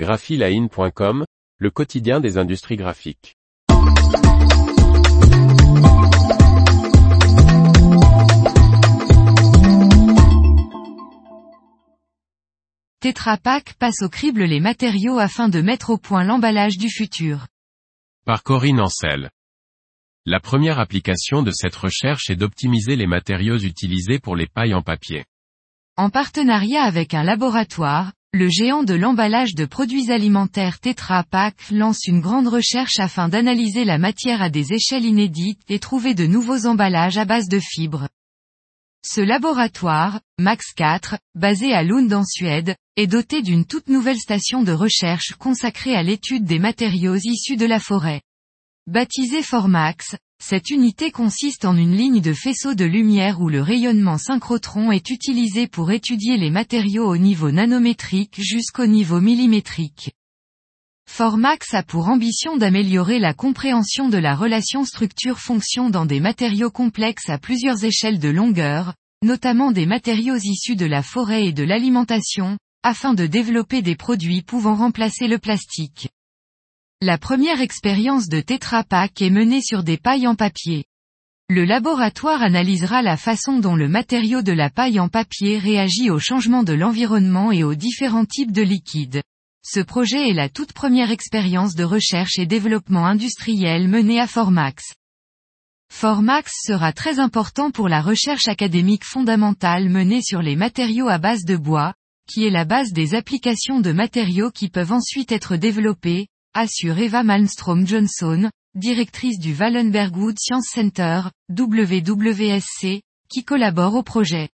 graphiline.com, le quotidien des industries graphiques. Tetra Pak passe au crible les matériaux afin de mettre au point l'emballage du futur. Par Corinne Ancel. La première application de cette recherche est d'optimiser les matériaux utilisés pour les pailles en papier. En partenariat avec un laboratoire, le géant de l'emballage de produits alimentaires Tetra Pak lance une grande recherche afin d'analyser la matière à des échelles inédites et trouver de nouveaux emballages à base de fibres. Ce laboratoire, Max 4, basé à Lund en Suède, est doté d'une toute nouvelle station de recherche consacrée à l'étude des matériaux issus de la forêt. Baptisée Formax, cette unité consiste en une ligne de faisceaux de lumière où le rayonnement synchrotron est utilisé pour étudier les matériaux au niveau nanométrique jusqu'au niveau millimétrique. Formax a pour ambition d'améliorer la compréhension de la relation structure-fonction dans des matériaux complexes à plusieurs échelles de longueur, notamment des matériaux issus de la forêt et de l'alimentation, afin de développer des produits pouvant remplacer le plastique. La première expérience de Tetra Pak est menée sur des pailles en papier. Le laboratoire analysera la façon dont le matériau de la paille en papier réagit au changement de l'environnement et aux différents types de liquides. Ce projet est la toute première expérience de recherche et développement industriel menée à Formax. Formax sera très important pour la recherche académique fondamentale menée sur les matériaux à base de bois, qui est la base des applications de matériaux qui peuvent ensuite être développés, assure Eva Malmstrom Johnson, directrice du Wallenberg Wood Science Center, WWSC, qui collabore au projet.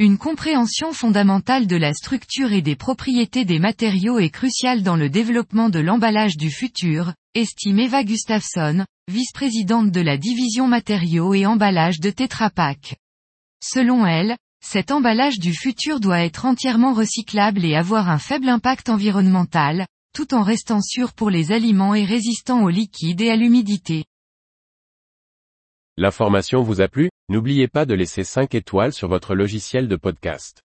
Une compréhension fondamentale de la structure et des propriétés des matériaux est cruciale dans le développement de l'emballage du futur, estime Eva Gustafsson, vice-présidente de la division matériaux et emballage de Tetra Pak. Selon elle, cet emballage du futur doit être entièrement recyclable et avoir un faible impact environnemental, tout en restant sûr pour les aliments et résistant au liquide et à l'humidité. L'information vous a plu? N'oubliez pas de laisser 5 étoiles sur votre logiciel de podcast.